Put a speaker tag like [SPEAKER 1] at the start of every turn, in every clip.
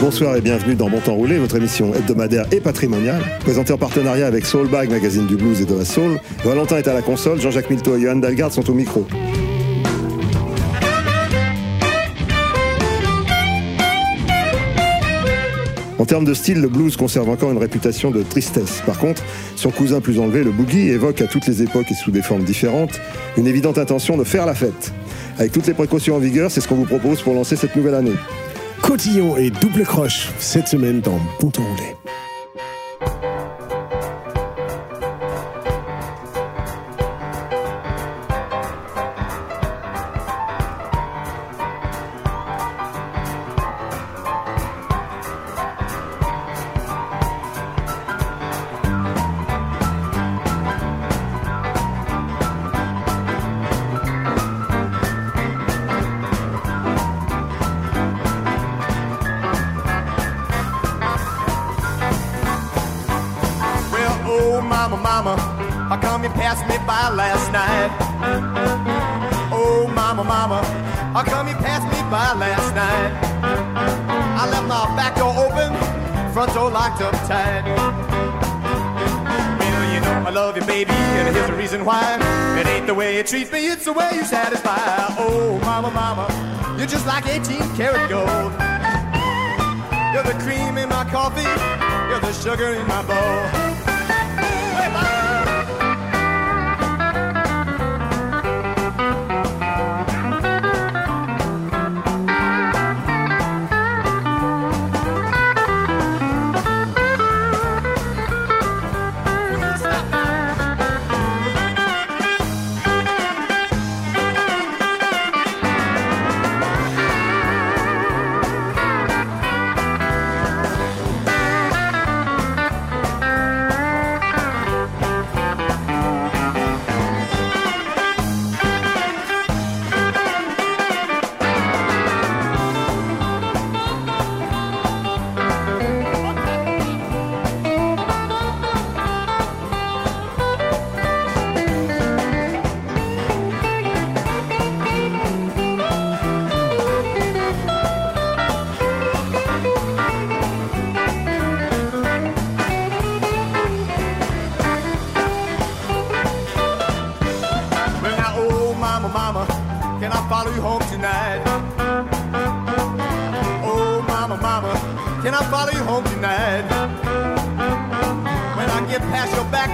[SPEAKER 1] Bonsoir et bienvenue dans Bon Temps Roulé, votre émission hebdomadaire et patrimoniale, présentée en partenariat avec Soulbag, magazine du blues et de la soul. Valentin est à la console, Jean-Jacques Milto et Johan Dalgarde sont au micro. En termes de style, le blues conserve encore une réputation de tristesse. Par contre, son cousin plus enlevé, le boogie, évoque à toutes les époques et sous des formes différentes une évidente intention de faire la fête. Avec toutes les précautions en vigueur, c'est ce qu'on vous propose pour lancer cette nouvelle année.
[SPEAKER 2] Cotillon et double croche cette semaine dans Temps Roulé.
[SPEAKER 3] How come you passed me by last night? I left my back door open, front door locked up tight. Well, you know I love you, baby, and here's the reason why. It ain't the way you treat me, it's the way you satisfy. Oh, mama, mama, you're just like 18 karat gold. You're the cream in my coffee, you're the sugar in my bowl.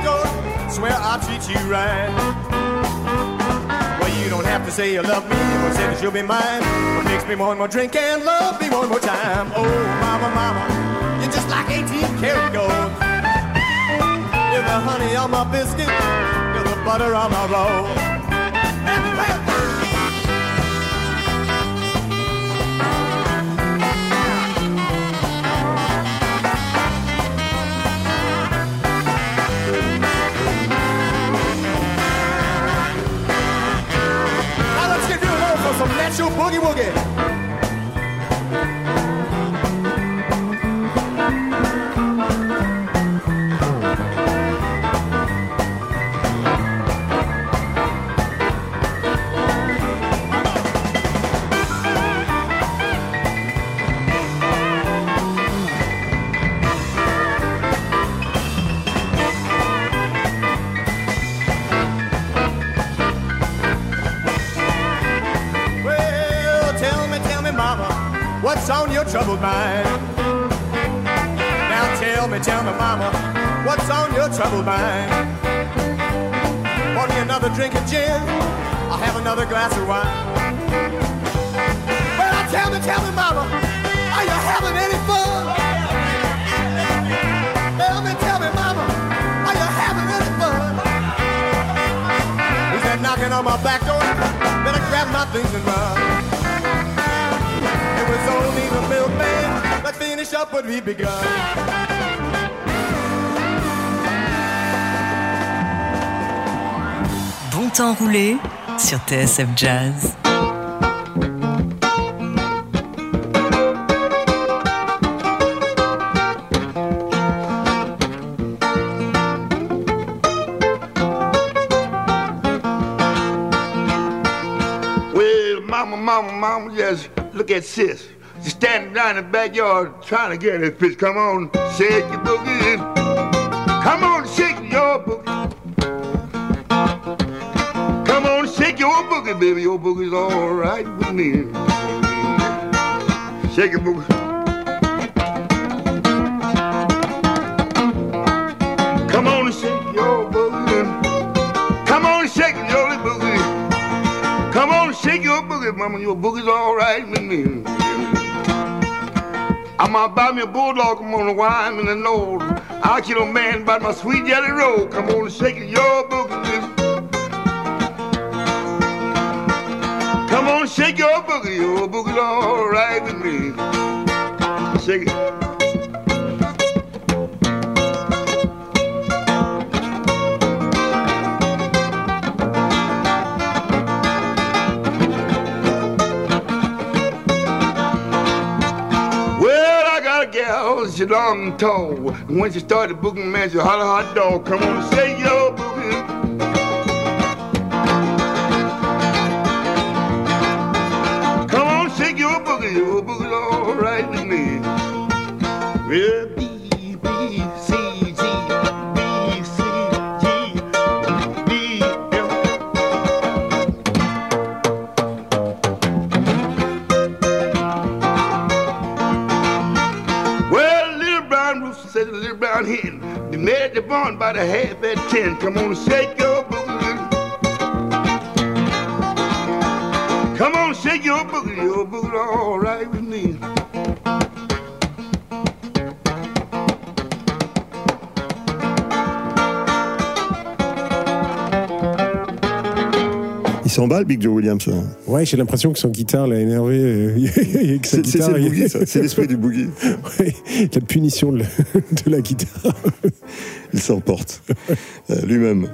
[SPEAKER 3] Door, swear I'll treat you right. Well, you don't have to say you love me, but say that you'll be mine. But mix me one more drink and love me one more time. Oh, mama, mama, you're just like 18 karat gold. You're the honey on my biscuit, you're the butter on my roll. Now boogie woogie. Mind? Now tell me, tell me, mama, what's on your troubled mind? Want me another drink of gin? I'll have another glass of wine. Well, tell me, tell me, mama, are you having any fun? Tell me, tell me, mama, are you having any fun? Who's that knocking on my back door? Better grab my things and run. It was only the milkman we begun.
[SPEAKER 4] Bon temps roulé sur TSF Jazz.
[SPEAKER 5] Well, mama, mama, mama, just look at sis. She's standing down in the backyard trying to get this fish. Come on, shake your boogie. Come on, shake your boogie. Come on, shake your boogie, baby. Your boogie's all right with me. Shake your boogie. Come on shake your boogie. Come on shake your boogie. Come on shake your boogie, mama. Your boogie's all right with me. I'm gonna buy me a bulldog, I'm gonna wine in the nose. I'll kill a man about my sweet jelly roll. Come on and shake it, your boogie. Come on, shake your oh, boogie, your boogie's all right with me. Shake it. She long. And when she started booking, man, she holler hot dog. Come on, shake your
[SPEAKER 1] Big Joe Williams. Hein.
[SPEAKER 2] Ouais, j'ai l'impression que son guitare l'a énervé. Euh,
[SPEAKER 1] c'est l'esprit du boogie.
[SPEAKER 2] Ouais, la punition de la, de la guitare.
[SPEAKER 1] Il s'emporte euh, lui-même.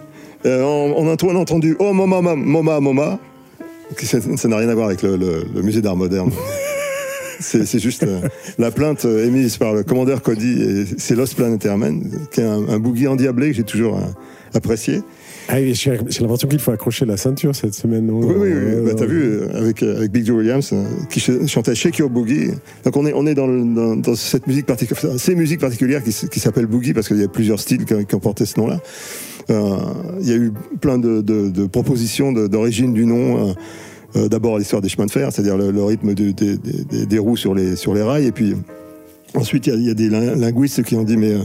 [SPEAKER 1] On, a, on, entendu Oh Moma, Moma, Moma. Ça n'a rien à voir avec le, musée d'art moderne. c'est juste euh, la plainte émise par le commandeur Cody, c'est Lost Planet Herman, qui est un, un boogie endiablé que j'ai toujours apprécié.
[SPEAKER 2] Ah, oui, j'ai l'impression qu'il faut accrocher la ceinture cette semaine. non?
[SPEAKER 1] Oui, oui, oui. Bah, T'as vu, avec, euh, avec Big Joe Williams, euh, qui ch- chantait Shake Your Boogie. Donc on est, on est dans, le- dans, dans cette musique particulière, ces musiques particulières qui, qui s'appellent Boogie parce qu'il y a plusieurs styles qui, ont- qui ont porté ce nom-là. Euh, Il y a eu plein de, de, de propositions d'origine du nom. euh, euh, D'abord l'histoire des chemins de fer, c'est-à-dire le, le rythme de- des- des- des- des roues sur les, sur les rails, et puis Ensuite, il y y, a des lin- linguistes qui ont dit, mais euh,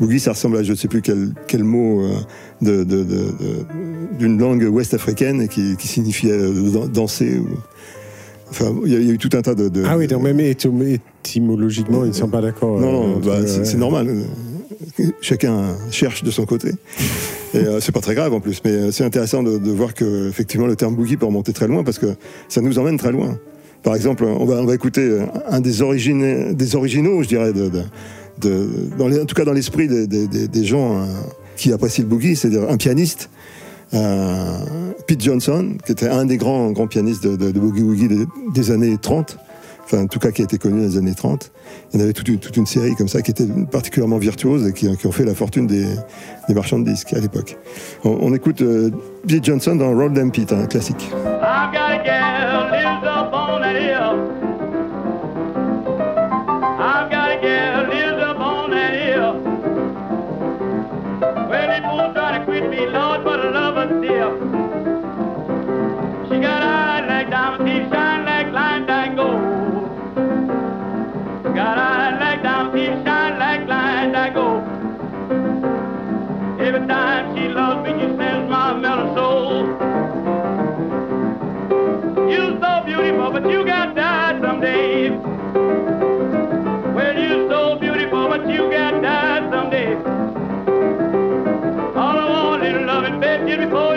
[SPEAKER 1] boogie, ça ressemble à je ne sais plus quel, quel mot euh, de- de- de- d'une langue ouest-africaine et qui, qui signifiait euh, dan- danser. Ou... Enfin, il y, y a eu tout un tas de. de-
[SPEAKER 2] Ah oui, donc même étym- étymologiquement, ils ne sont pas d'accord.
[SPEAKER 1] Non, non,
[SPEAKER 2] euh,
[SPEAKER 1] bah,
[SPEAKER 2] entre-
[SPEAKER 1] c'est normal. Chacun cherche de son côté. Et euh, c'est pas très grave en plus, mais euh, c'est intéressant de, de voir que effectivement le terme boogie peut remonter très loin parce que ça nous emmène très loin. Par exemple, on va, on va écouter euh, un des, des originaux, je dirais, dans en tout cas dans l'esprit des, des- des- gens euh, qui apprécient le boogie, c'est-à-dire un pianiste, euh, Pete Johnson, qui était un des grands, grands pianistes de, boogie woogie des, années 30, enfin en tout cas qui a été connu dans les années 30. Il y en avait toute une, série comme ça qui était particulièrement virtuose et qui, ont fait la fortune des, des marchands de disques à l'époque. On, écoute Pete Johnson dans Roll Them Pete, un classique.
[SPEAKER 6] beautiful, but you got died someday. Well, you're so beautiful, but you got died someday. All I want is loving, babe, get before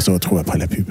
[SPEAKER 2] On se retrouve après la pub.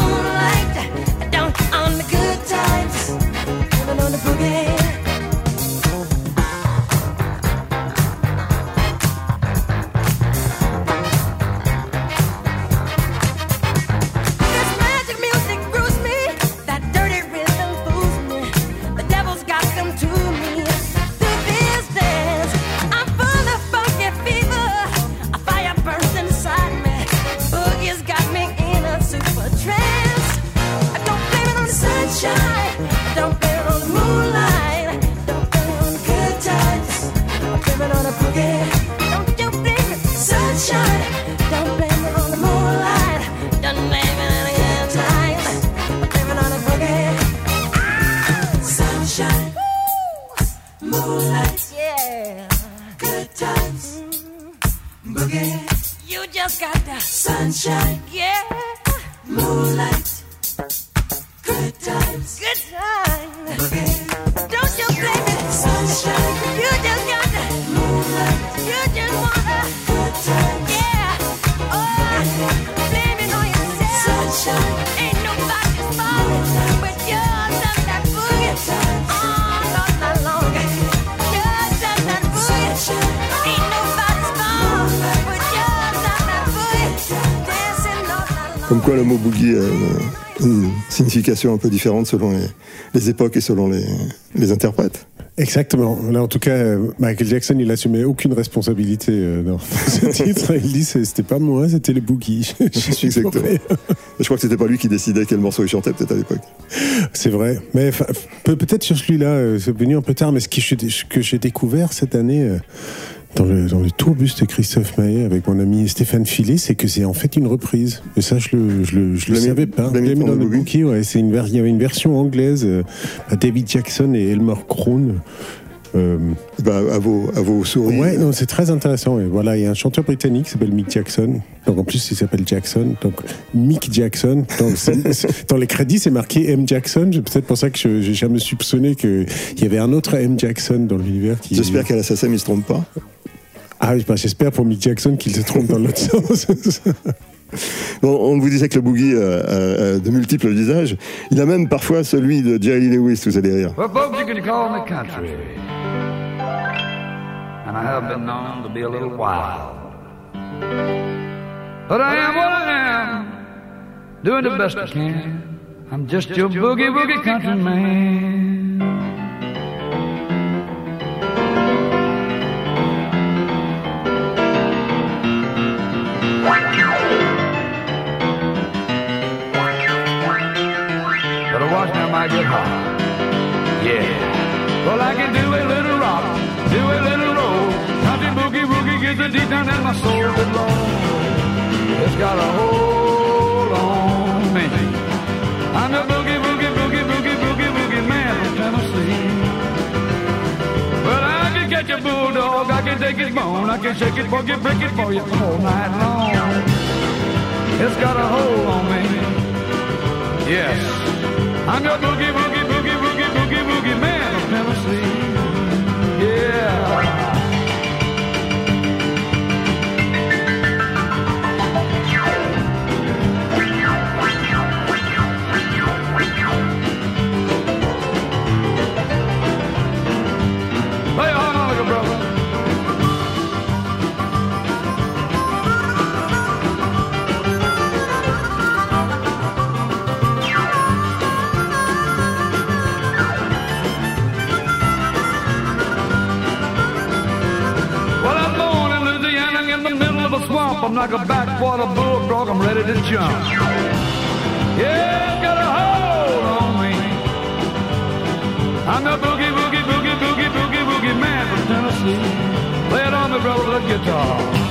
[SPEAKER 1] Comme quoi le mot boogie a une signification un peu différente selon les, époques et selon les, interprètes.
[SPEAKER 2] Exactement. Là, en tout cas, euh, Michael Jackson, il assumait aucune responsabilité dans ce titre. Il dit c'était pas moi, c'était les boogies. Je
[SPEAKER 1] Exactement. Je crois que c'était pas lui qui décidait quel morceau il chantait, peut-être à l'époque.
[SPEAKER 2] C'est vrai. Mais peut-être sur celui-là, c'est venu un peu tard, mais ce que j'ai découvert cette année, dans le, dans le tourbus de Christophe Maé avec mon ami Stéphane Filet, c'est que c'est en fait une reprise. Et ça, je le, le, savais pas. Il y avait une version anglaise, euh, à David Jackson et Elmer Krohn. Euh,
[SPEAKER 1] bah, à vos, à vos souris.
[SPEAKER 2] Ouais, non, c'est très intéressant. Voilà, il y a un chanteur britannique qui s'appelle Mick Jackson. Donc en plus, il s'appelle Jackson. Donc Mick Jackson. Dans les crédits, c'est marqué M. Jackson. C'est peut-être pour ça que j'ai jamais soupçonné qu'il y avait un autre M. Jackson dans l'univers.
[SPEAKER 1] J'espère qu'à l'assassin, il ne se trompe pas.
[SPEAKER 2] Ah, oui, bah, j'espère pour Mick Jackson qu'il se trompe dans l'autre sens.
[SPEAKER 1] Bon, on vous disait que le boogie euh, a, a de multiples visages. Il a même parfois celui de Jerry Lewis, vous allez rire.
[SPEAKER 7] Well, folks, you can call me country. And I have been known to be a little wild. But I am what I am, doing the best I can. I'm just your boogie woogie country man. Get hot. Yeah. Well, I can do a little rock, do a little roll. Country boogie woogie gets it deep down in my soul. Lord, it's got a hold on me. I'm the boogie boogie boogie boogie boogie boogie man from Tennessee. Well, I can catch a bulldog, I can take his bone, I can shake it, boogie, break it for you all night long. It's got a hold on me. Yes. I'm your boogie, boogie, boogie, boogie, boogie, boogie man of Tennessee. Swamp. I'm like a backwater bullfrog. I'm ready to jump. Yeah, got a hold on me. I'm the boogie, boogie, boogie, boogie, boogie, boogie man from Tennessee. Play it on me, brother, the guitar.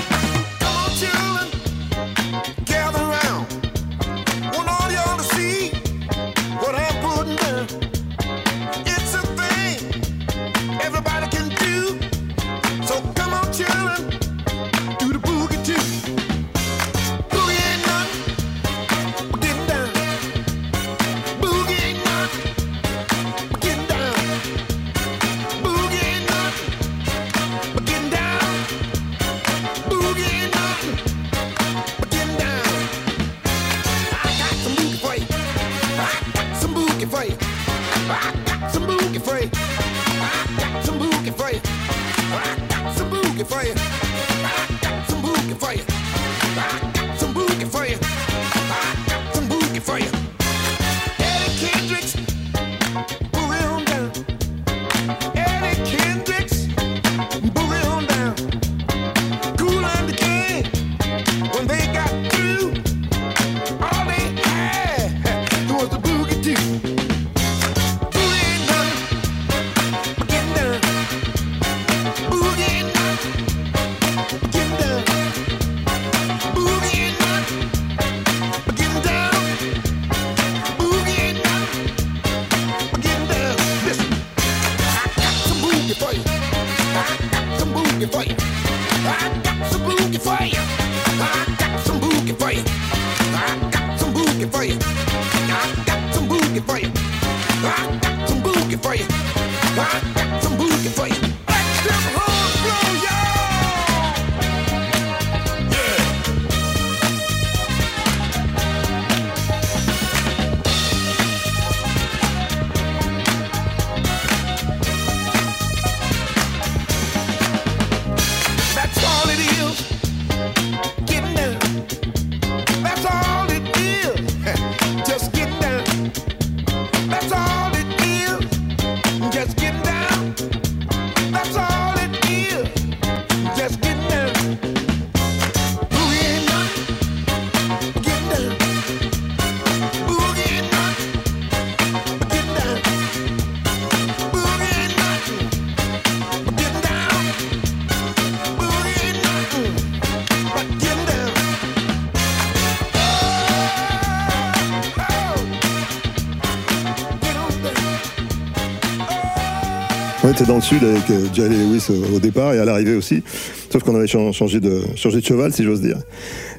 [SPEAKER 1] Dans le sud avec euh, Jerry Lewis au, départ et à l'arrivée aussi. Sauf qu'on avait chan- changé de, changé de cheval, si j'ose dire.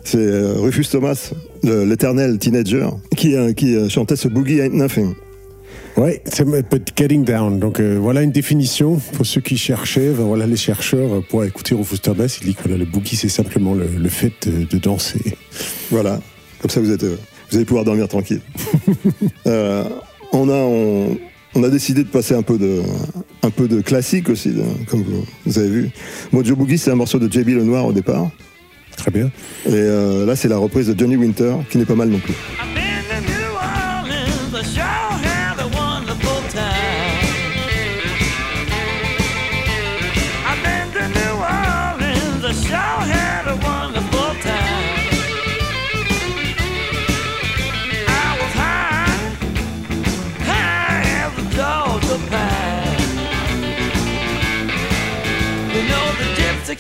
[SPEAKER 1] C'est euh, Rufus Thomas, l'éternel teenager, qui, euh, qui chantait ce Boogie Ain't Nothing.
[SPEAKER 2] Ouais, c'est getting down. Donc euh, voilà une définition pour ceux qui cherchaient. Ben, voilà les chercheurs pour écouter Rufus Thomas. Il dit que voilà, le boogie c'est simplement le, le fait de, de danser.
[SPEAKER 1] Voilà, comme ça vous, êtes, vous allez pouvoir dormir tranquille. Euh, on, a, on, on a décidé de passer un peu de, un peu de classique aussi, de- comme vous, vous avez vu. Mojo Boogie, c'est un morceau de JB Lenoir au départ.
[SPEAKER 2] Très bien.
[SPEAKER 1] Et euh, là, c'est la reprise de Johnny Winter, qui n'est pas mal non plus.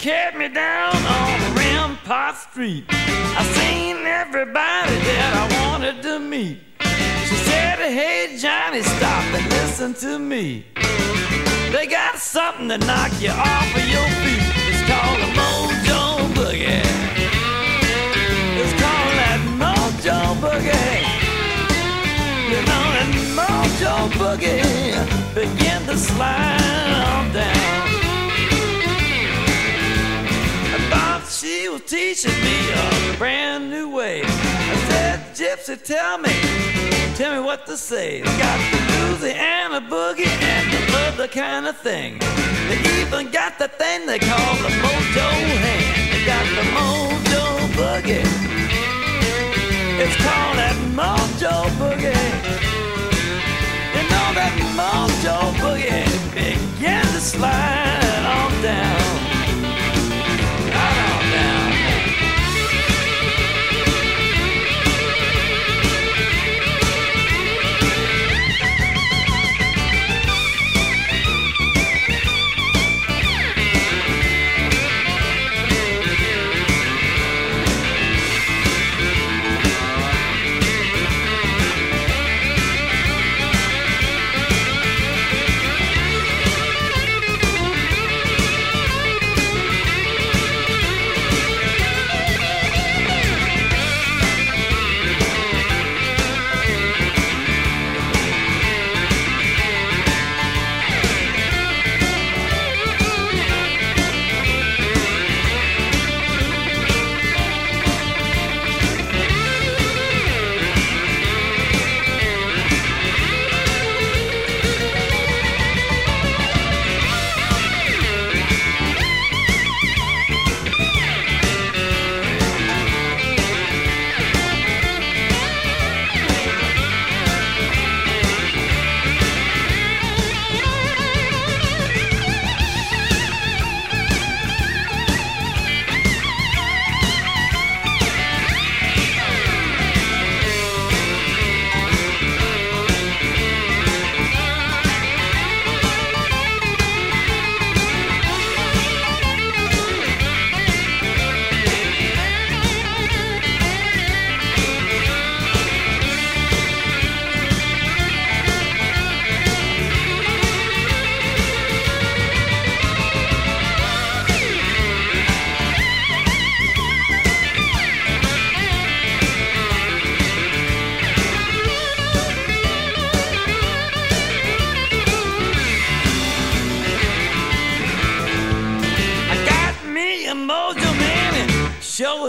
[SPEAKER 8] Carried me down on Rampart Street. I seen everybody that I wanted to meet. She said, Hey Johnny, stop and listen to me. They got something to knock you off of your feet. It's called a Mojo Boogie. It's called that Mojo Boogie. You know that Mojo Boogie begin to slide she was teaching me a brand new way. I said, Gypsy, tell me, tell me what to say. They got the Louisiana boogie and the other kind of thing. They even got the thing they call the mojo hand. They got the mojo boogie. It's called that mojo boogie. You know that mojo boogie begin to slide on down.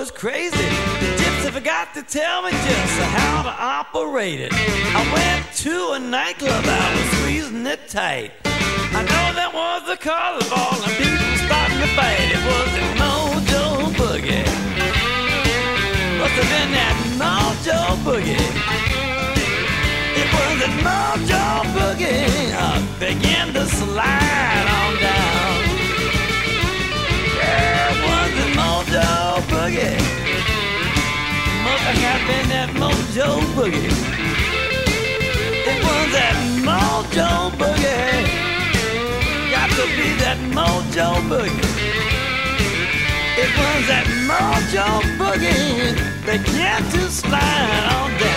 [SPEAKER 8] Was crazy. The gypsy forgot to tell me just how to operate it. I went to a nightclub, I was squeezing it tight. I know that was the cause of all the people starting to fight. It was the Mojo Boogie. Must have been that Mojo Boogie. It was the Mojo Boogie. I began to slide on down. Mojo Boogie. Must have been that Mojo Boogie. It was that Mojo Boogie. Got to be that Mojo Boogie. It was that Mojo Boogie that began to slide on down.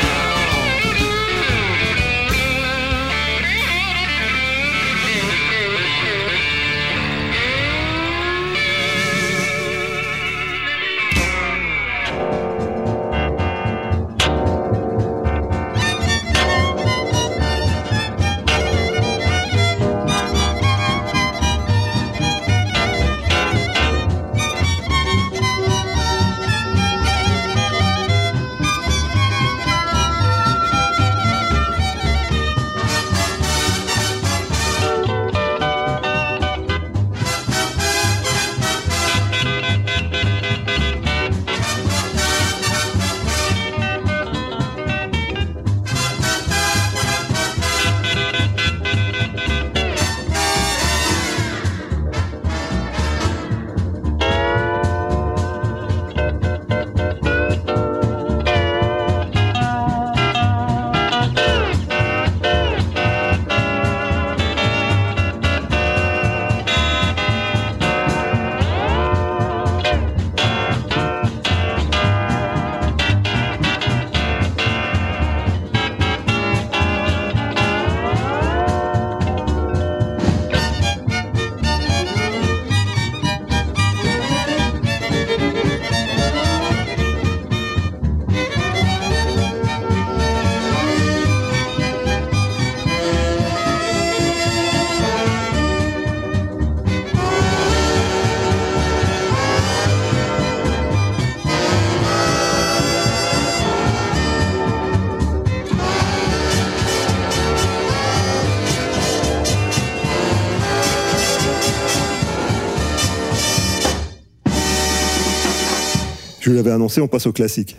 [SPEAKER 1] Je l'avais annoncé, on passe au classique.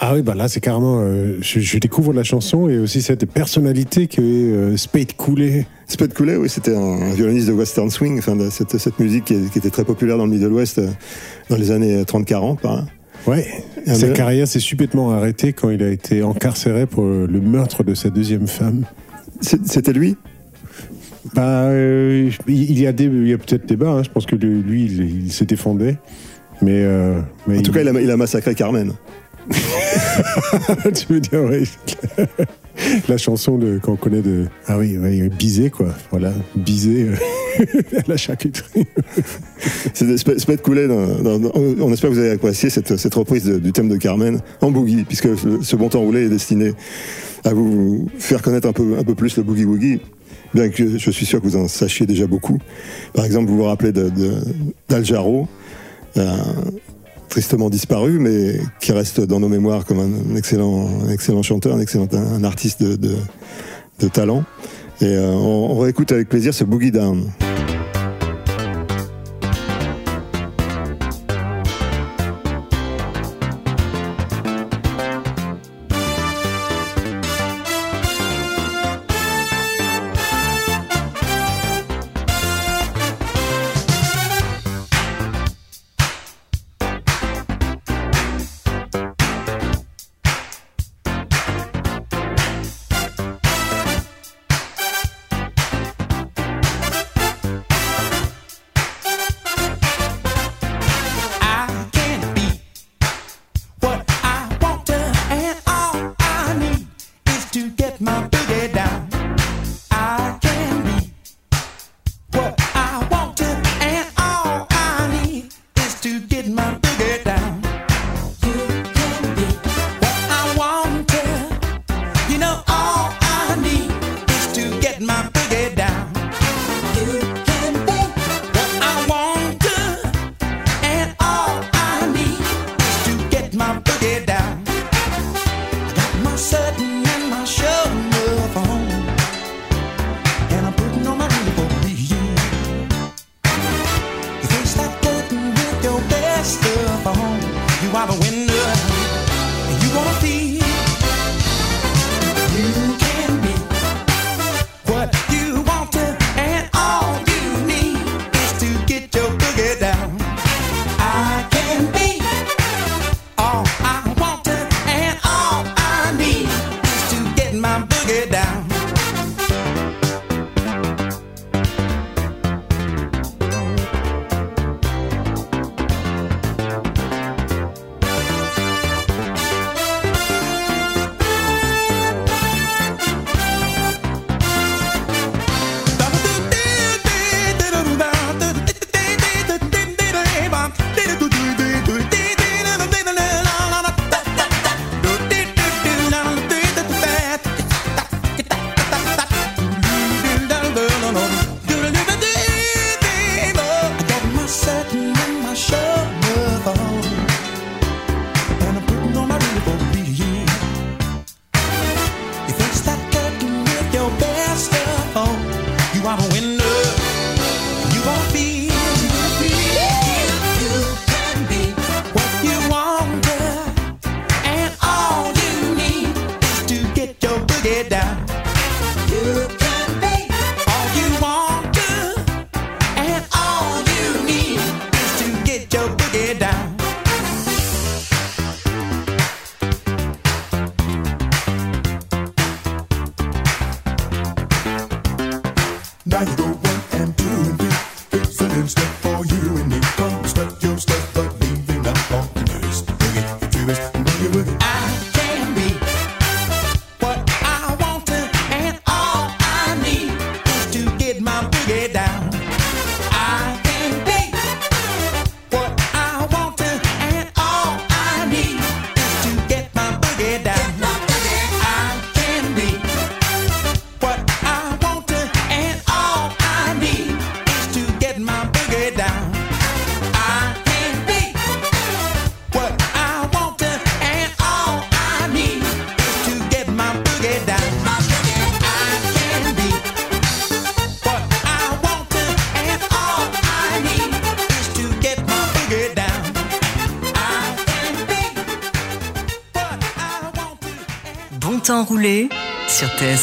[SPEAKER 2] Ah oui, bah là, c'est carrément. euh, je, je découvre la chanson et aussi cette personnalité que euh, Spade Coulet.
[SPEAKER 1] Spade Coulet, oui, c'était un, violoniste de western swing, enfin, de cette, cette musique qui, qui était très populaire dans le Middle West euh, dans les années 30-40, par là.
[SPEAKER 2] Ouais. Sa carrière s'est subitement arrêtée quand il a été incarcéré pour euh, le meurtre de sa deuxième femme.
[SPEAKER 1] C'était lui?
[SPEAKER 2] Bah, euh, il y a, des- il y a peut-être débat. hein. Je pense que le- lui, il, il s'est défendu. Mais, euh, mais
[SPEAKER 1] En tout cas, il a, il a massacré Carmen.
[SPEAKER 2] tu veux dire, oui. La chanson de, qu'on connaît de. Ah oui, oui, Bizet, quoi. Voilà, Bizet euh, à la charcuterie.
[SPEAKER 1] C'est dans- dans- dans- on espère que vous avez apprécié cette, cette reprise de- du thème de Carmen en boogie, puisque ce, bon temps roulé est destiné à vous faire connaître un peu, un peu plus le boogie woogie, bien que je suis sûr que vous en sachiez déjà beaucoup. Par exemple, vous vous rappelez de- de- d'Al Jarreau, tristement disparu, mais qui reste dans nos mémoires comme un, excellent, chanteur, un excellent artiste de talent. Et euh, on, on réécoute avec plaisir ce Boogie Down.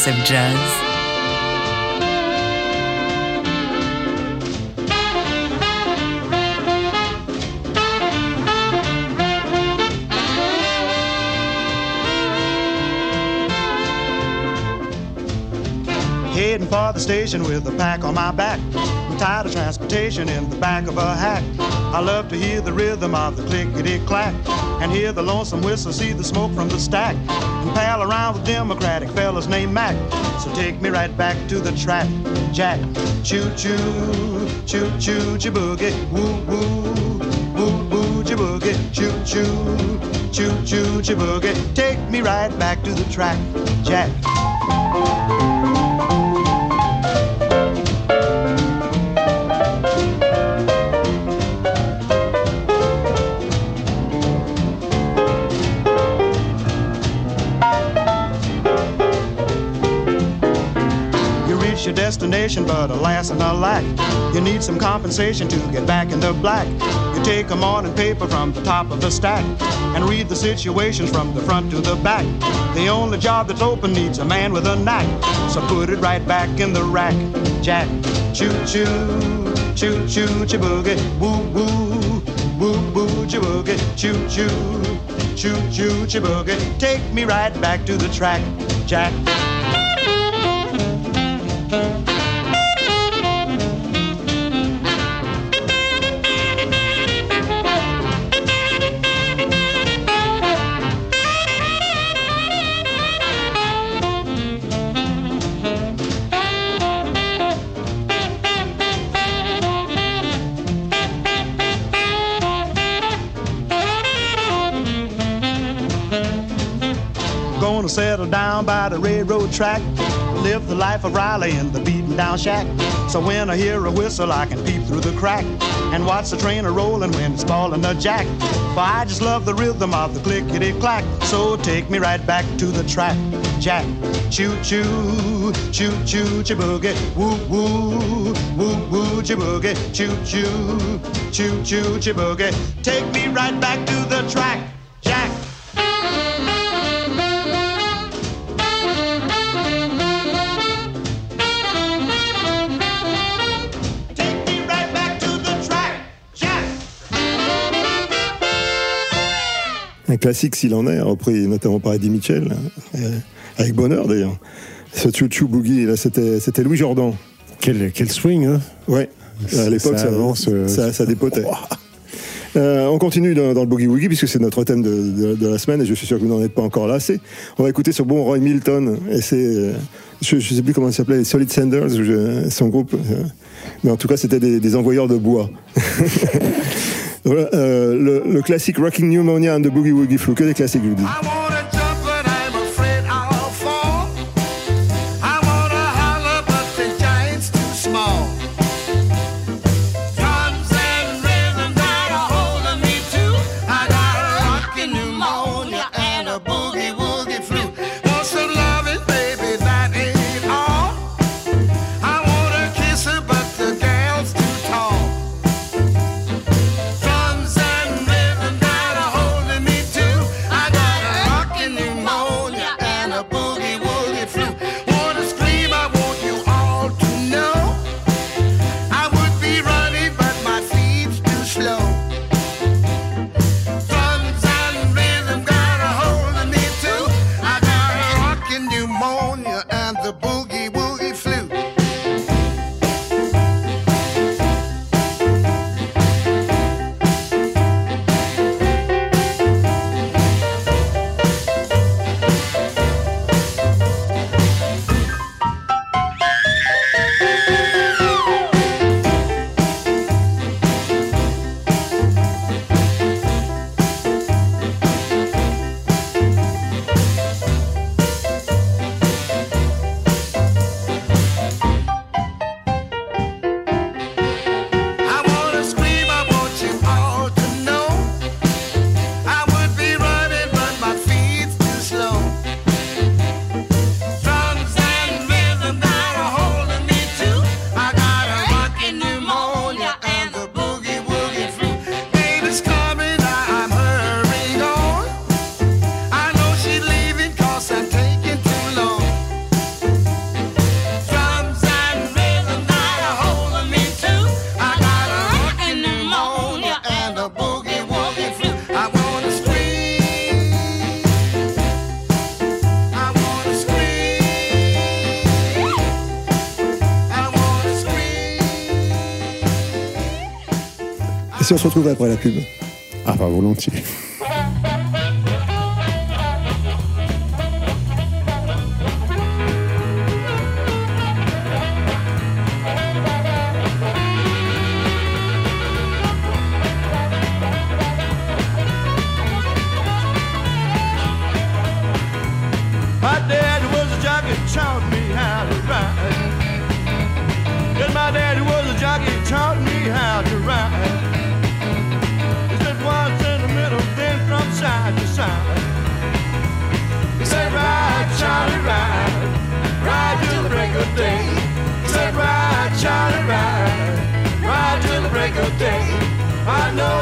[SPEAKER 4] TSF Jazz.
[SPEAKER 9] Heading for the station with a pack on my back. I'm tired of in the back of a hack. I love to hear the rhythm of the clickety clack and hear the lonesome whistle, see the smoke from the stack, and pal around with Democratic fellas named Mac. So take me right back to the track, Jack. Choo choo, choo choo, choo boogie, woo woo, woo woo, choo boogie, choo choo, choo choo, choo boogie. Take me right back to the track, Jack. Destination, but alas and alack, you need some compensation to get back in the black. You take a morning paper from the top of the stack and read the situations from the front to the back. The only job that's open needs a man with a knack, so put it right back in the rack, Jack. Choo choo, choo choo, chiboogie, woo woo, woo woo, chiboogie, choo choo, choo choo, chiboogie. Take me right back to the track, Jack. The railroad track. Live the life of Riley in the beaten down shack. So when I hear a whistle, I can peep through the crack and watch the train a rolling when it's falling a jack. For I just love the rhythm of the clickety clack. So take me right back to the track, Jack. Choo choo, choo choo, choo boogie, woo woo, woo woo, choo boogie, choo choo, choo choo, choo boogie. Take me right back to the track, Jack.
[SPEAKER 1] Un classique s'il en est, repris notamment par Eddie Mitchell, euh, avec bonheur d'ailleurs. Ce Choo Choo Boogie, là, c'était c'était Louis Jordan.
[SPEAKER 2] Quel, quel swing, hein
[SPEAKER 1] Ouais, à l'époque,
[SPEAKER 2] ça avance, euh,
[SPEAKER 1] ça, ça dépotait. Euh, on continue dans, dans le Boogie Woogie puisque c'est notre thème de, de- de la semaine et je suis sûr que vous n'en êtes pas encore lassé. On va écouter ce bon Roy Milton et c'est, euh, je, je sais plus comment il s'appelait, Solid Sanders, je- son groupe. euh, mais en tout cas, c'était des, des envoyeurs de bois. euh, le, le classique Rocking Pneumonia and the Boogie Woogie Flu, que des classiques, je vous dis. Si on se retrouve après la pub
[SPEAKER 2] Ah, bah volontiers.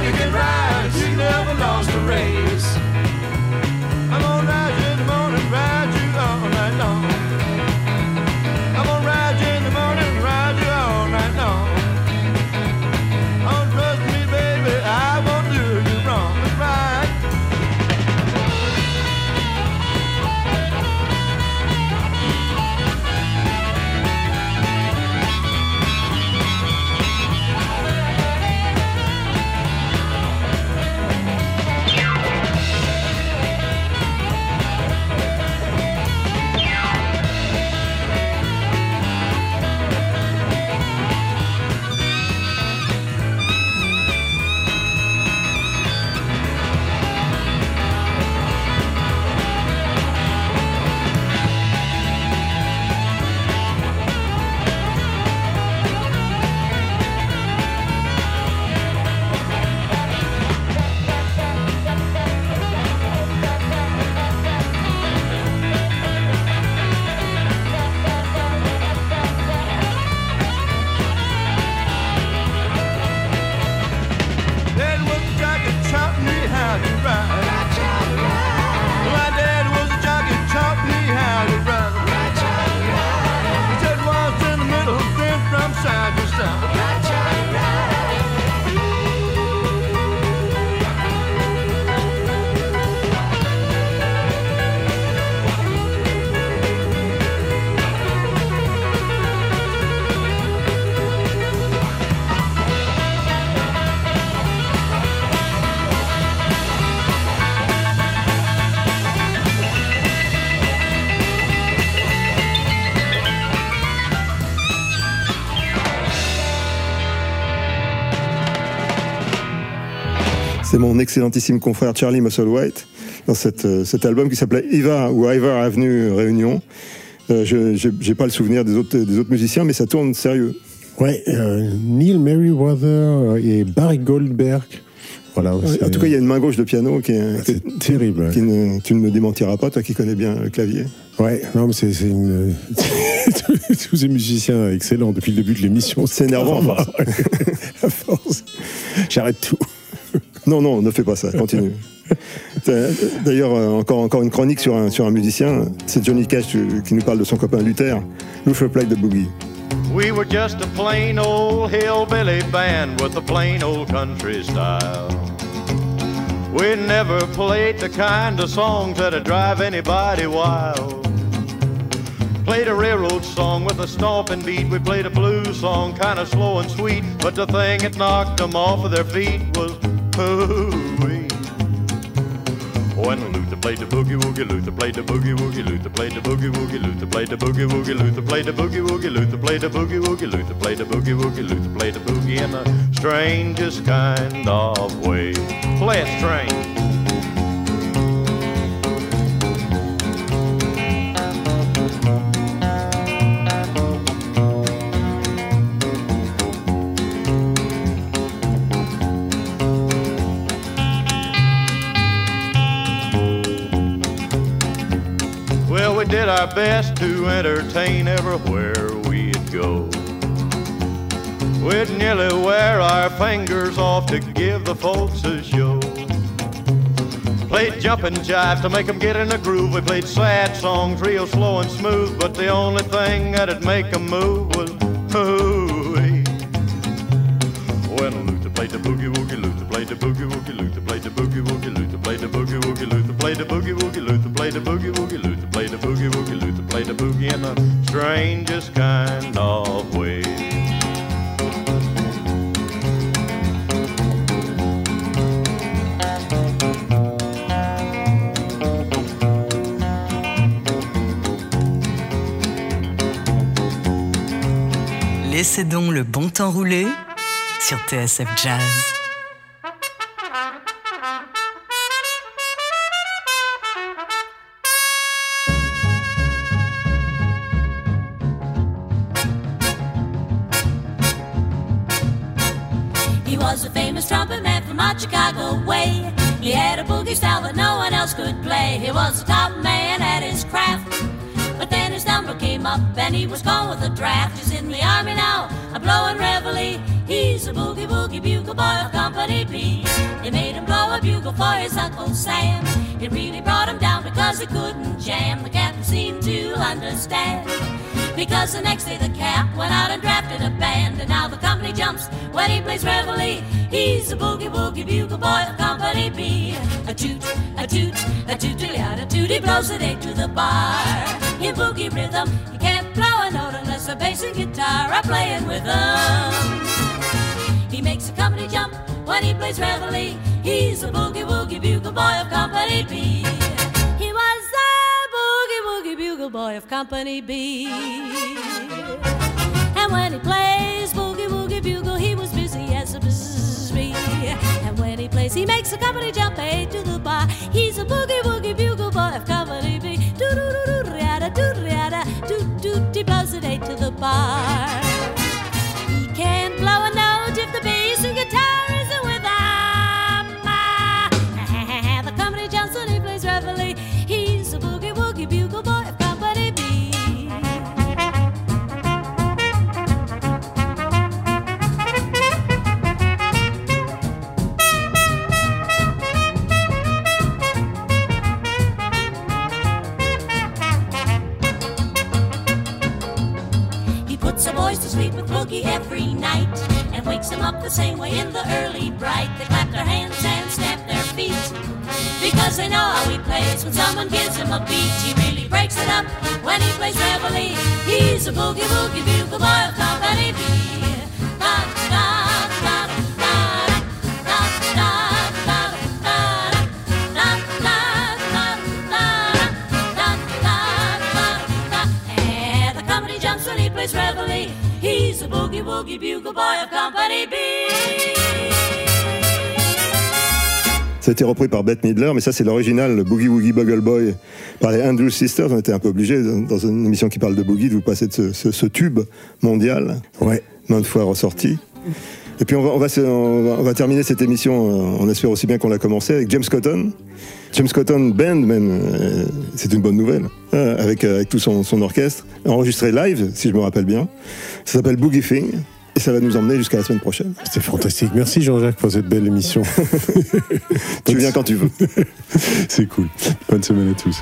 [SPEAKER 10] You can ride, you never lost a race.
[SPEAKER 1] Mon excellentissime confrère Charlie Musselwhite dans cette, euh, cet album qui s'appelait Eva ou Iver Avenue Réunion. Euh, je j'ai pas le souvenir des autres, des autres musiciens, mais ça tourne sérieux.
[SPEAKER 2] Ouais, euh, Neil Merriweather et Barry Goldberg. Voilà.
[SPEAKER 1] En tout cas, il y a une main gauche de piano qui est, qui est-
[SPEAKER 2] c'est terrible.
[SPEAKER 1] qui ne, tu ne me démentiras pas, toi qui connais bien le clavier.
[SPEAKER 2] Ouais, non, mais c'est une. Tous ces musiciens excellents depuis le début de l'émission.
[SPEAKER 1] C'est énervant. À force.
[SPEAKER 2] J'arrête tout.
[SPEAKER 1] Non, non, ne fais pas ça, continue. D'ailleurs, euh, encore, encore une chronique sur un, sur un musicien. C'est Johnny Cash euh, qui nous parle de son copain Luther. Luther Play the Boogie.
[SPEAKER 11] We were just a plain old hillbilly band with a plain old country style. We never played the kind of songs that'd drive anybody wild. Played a railroad song with a stomping beat. We played a blues song, kind of slow and sweet. But the thing that knocked them off of their feet was hooey. When Luther played the boogie woogie, Luther played the boogie woogie, Luther played the boogie woogie, Luther played the boogie woogie, Luther played the boogie woogie, Luther played the boogie woogie, Luther played the boogie woogie, Luther played the boogie in the strangest kind of way. Play it strange. Our best to entertain everywhere we'd go. We'd nearly wear our fingers off to give the folks a show. Played jumping jive to make 'em get in a groove. We played sad songs real slow and smooth, but the only thing that'd make 'em move was hooey. When Luther played the boogie woogie, Luther played the boogie woogie, Luther played the boogie woogie, Luther played the boogie woogie, Luther played the boogie woogie, Luther played the boogie woogie, Luther played the boogie in the strangest kind of way.
[SPEAKER 12] Laissez donc le bon temps rouler sur TSF Jazz.
[SPEAKER 13] He was gone with the draft. He's in the army now, a blowing reveille. He's a boogie boogie bugle boy of Company B. They made him blow a bugle for his Uncle Sam. It really brought him down because he couldn't jam. The captain seemed to understand. Because the next day the cap went out and drafted a band, and now the company jumps when he plays reveille. He's a boogie boogie bugle boy of Company B. A toot, a toot, a toot, a toot, he blows it day to the bar. In boogie rhythm, you can't blow a note unless the bass and guitar are playing with him. He makes the company jump when he plays reveille. He's a boogie woogie bugle boy of Company B. He was a boogie woogie bugle boy of Company B. And when he plays boogie woogie bugle, he was busy as a bee. And when he plays, he makes the company jump eight to the bar. He's a boogie woogie bugle bar. And wakes them up the same way in the early bright. They clap their hands and stamp their feet because they know how he plays. When someone gives him a beat, he really breaks it up when he plays reveille. He's a boogie woogie bugle boy of Company B. boogie bugle boy of Company B.
[SPEAKER 1] Ça a été repris par Bette Midler, mais ça c'est l'original, le Boogie Woogie Bugle Boy, par les Andrews Sisters. On était un peu obligé, dans une émission qui parle de boogie, de vous passer de ce, ce- ce tube mondial,
[SPEAKER 14] ouais.
[SPEAKER 1] maintes fois ressorti. Et puis on va, on va, se- on va, on va terminer cette émission, euh, on espère aussi bien qu'on l'a commencé, avec James Cotton. James Cotton Band, man, euh, c'est une bonne nouvelle, euh, avec, euh, avec tout son, son orchestre, enregistré live, si je me rappelle bien. Ça s'appelle Boogie Thing, et ça va nous emmener jusqu'à la semaine prochaine.
[SPEAKER 14] C'était fantastique. Merci Jean-Jacques pour cette belle émission.
[SPEAKER 1] tu viens quand tu veux.
[SPEAKER 14] C'est cool. Bonne semaine à tous.